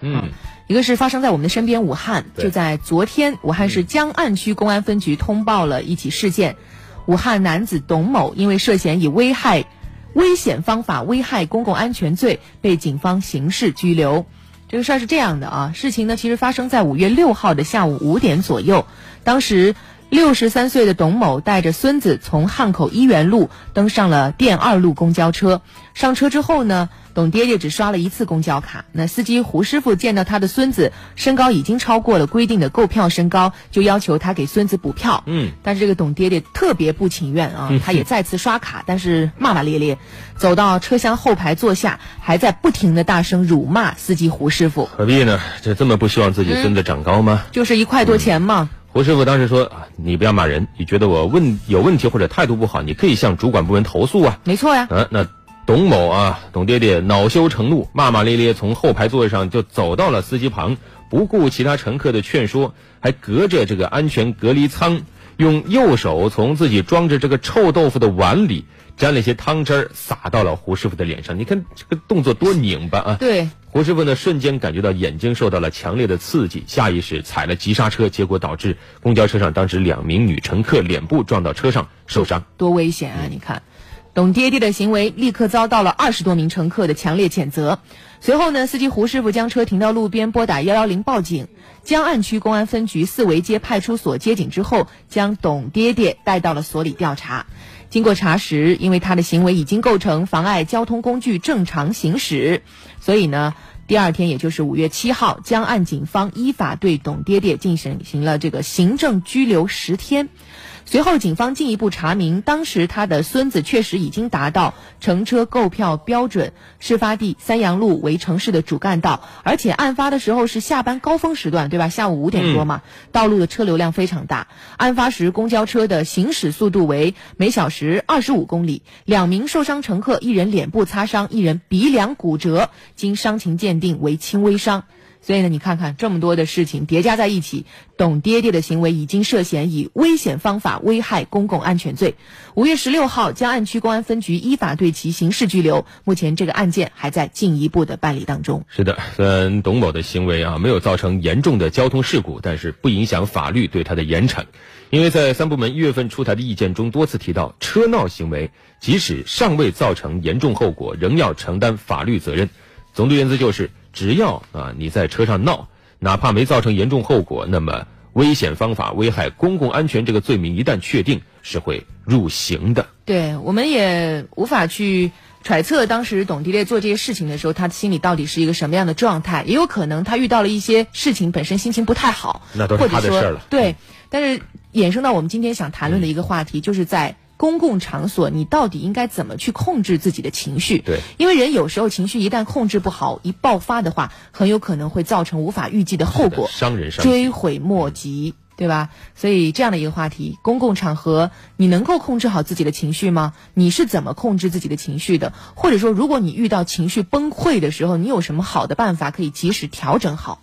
嗯，一个是发生在我们的身边，武汉就在昨天，武汉市江岸区公安分局通报了一起事件，武汉男子董某因为涉嫌以危害、危险方法危害公共安全罪被警方刑事拘留。这个事儿是这样的啊，事情呢其实发生在五月六号的下午五点左右，当时。六十三岁的董某带着孙子从汉口一元路登上了电二路公交车。上车之后呢，董爹爹只刷了一次公交卡。那司机胡师傅见到他的孙子身高已经超过了规定的购票身高，就要求他给孙子补票。嗯，但是这个董爹爹特别不情愿啊，他也再次刷卡，但是骂骂咧咧，走到车厢后排坐下，还在不停的大声辱骂司机胡师傅，何必呢？这这么不希望自己孙子长高吗？就是一块多钱嘛。胡师傅当时说啊，你不要骂人，你觉得我问有问题或者态度不好，你可以向主管部门投诉啊。没错呀，啊，那董某啊，董爹爹恼羞成怒，骂骂咧咧从后排座位上就走到了司机旁，不顾其他乘客的劝说，还隔着这个安全隔离舱，用右手从自己装着这个臭豆腐的碗里沾了些汤汁儿，洒到了胡师傅的脸上。你看这个动作多拧巴啊！对，胡师傅呢，瞬间感觉到眼睛受到了强烈的刺激，下意识踩了急刹车，结果导致公交车上当时两名女乘客脸部撞到车上受伤。多危险啊！你看，董爹爹的行为立刻遭到了二十多名乘客的强烈谴责。随后呢，司机胡师傅将车停到路边，拨打幺幺零报警。江岸区公安分局四维街派出所接警之后，将董爹爹带到了所里调查。经过查实，因为他的行为已经构成妨碍交通工具正常行驶，所以呢，第二天也就是五月七号，江岸警方依法对董爹爹进行行了这个行政拘留十天。随后，警方进一步查明，当时他的孙子确实已经达到乘车购票标准，事发地三阳路为城市的主干道，而且案发的时候是下班高峰时段，对吧？下午五点多嘛，道路的车流量非常大。案发时，公交车的行驶速度为每小时二十五公里，两名受伤乘客，一人脸部擦伤，一人鼻梁骨折，经伤情鉴定为轻微伤。所以呢，你看看这么多的事情叠加在一起，董爹爹的行为已经涉嫌以危险方法危害公共安全罪。五月十六号，江岸区公安分局依法对其刑事拘留。目前这个案件还在进一步的办理当中。是的，虽然董某的行为啊没有造成严重的交通事故，但是不影响法律对他的严惩。因为在三部门一月份出台的意见中多次提到，车闹行为即使尚未造成严重后果，仍要承担法律责任。总的原则就是，只要啊你在车上闹，哪怕没造成严重后果，那么危险方法危害公共安全这个罪名一旦确定，是会入刑的。对，我们也无法去揣测当时董迪烈做这些事情的时候，他心里到底是一个什么样的状态。也有可能他遇到了一些事情，本身心情不太好，那都是他的事儿了对，但是衍生到我们今天想谈论的一个话题，就是在公共场所，你到底应该怎么去控制自己的情绪？对，因为人有时候情绪一旦控制不好，一爆发的话，很有可能会造成无法预计的后果，伤人伤追悔莫及。对吧？所以这样的一个话题，公共场合你能够控制好自己的情绪吗？你是怎么控制自己的情绪的？或者说，如果你遇到情绪崩溃的时候，你有什么好的办法可以及时调整好？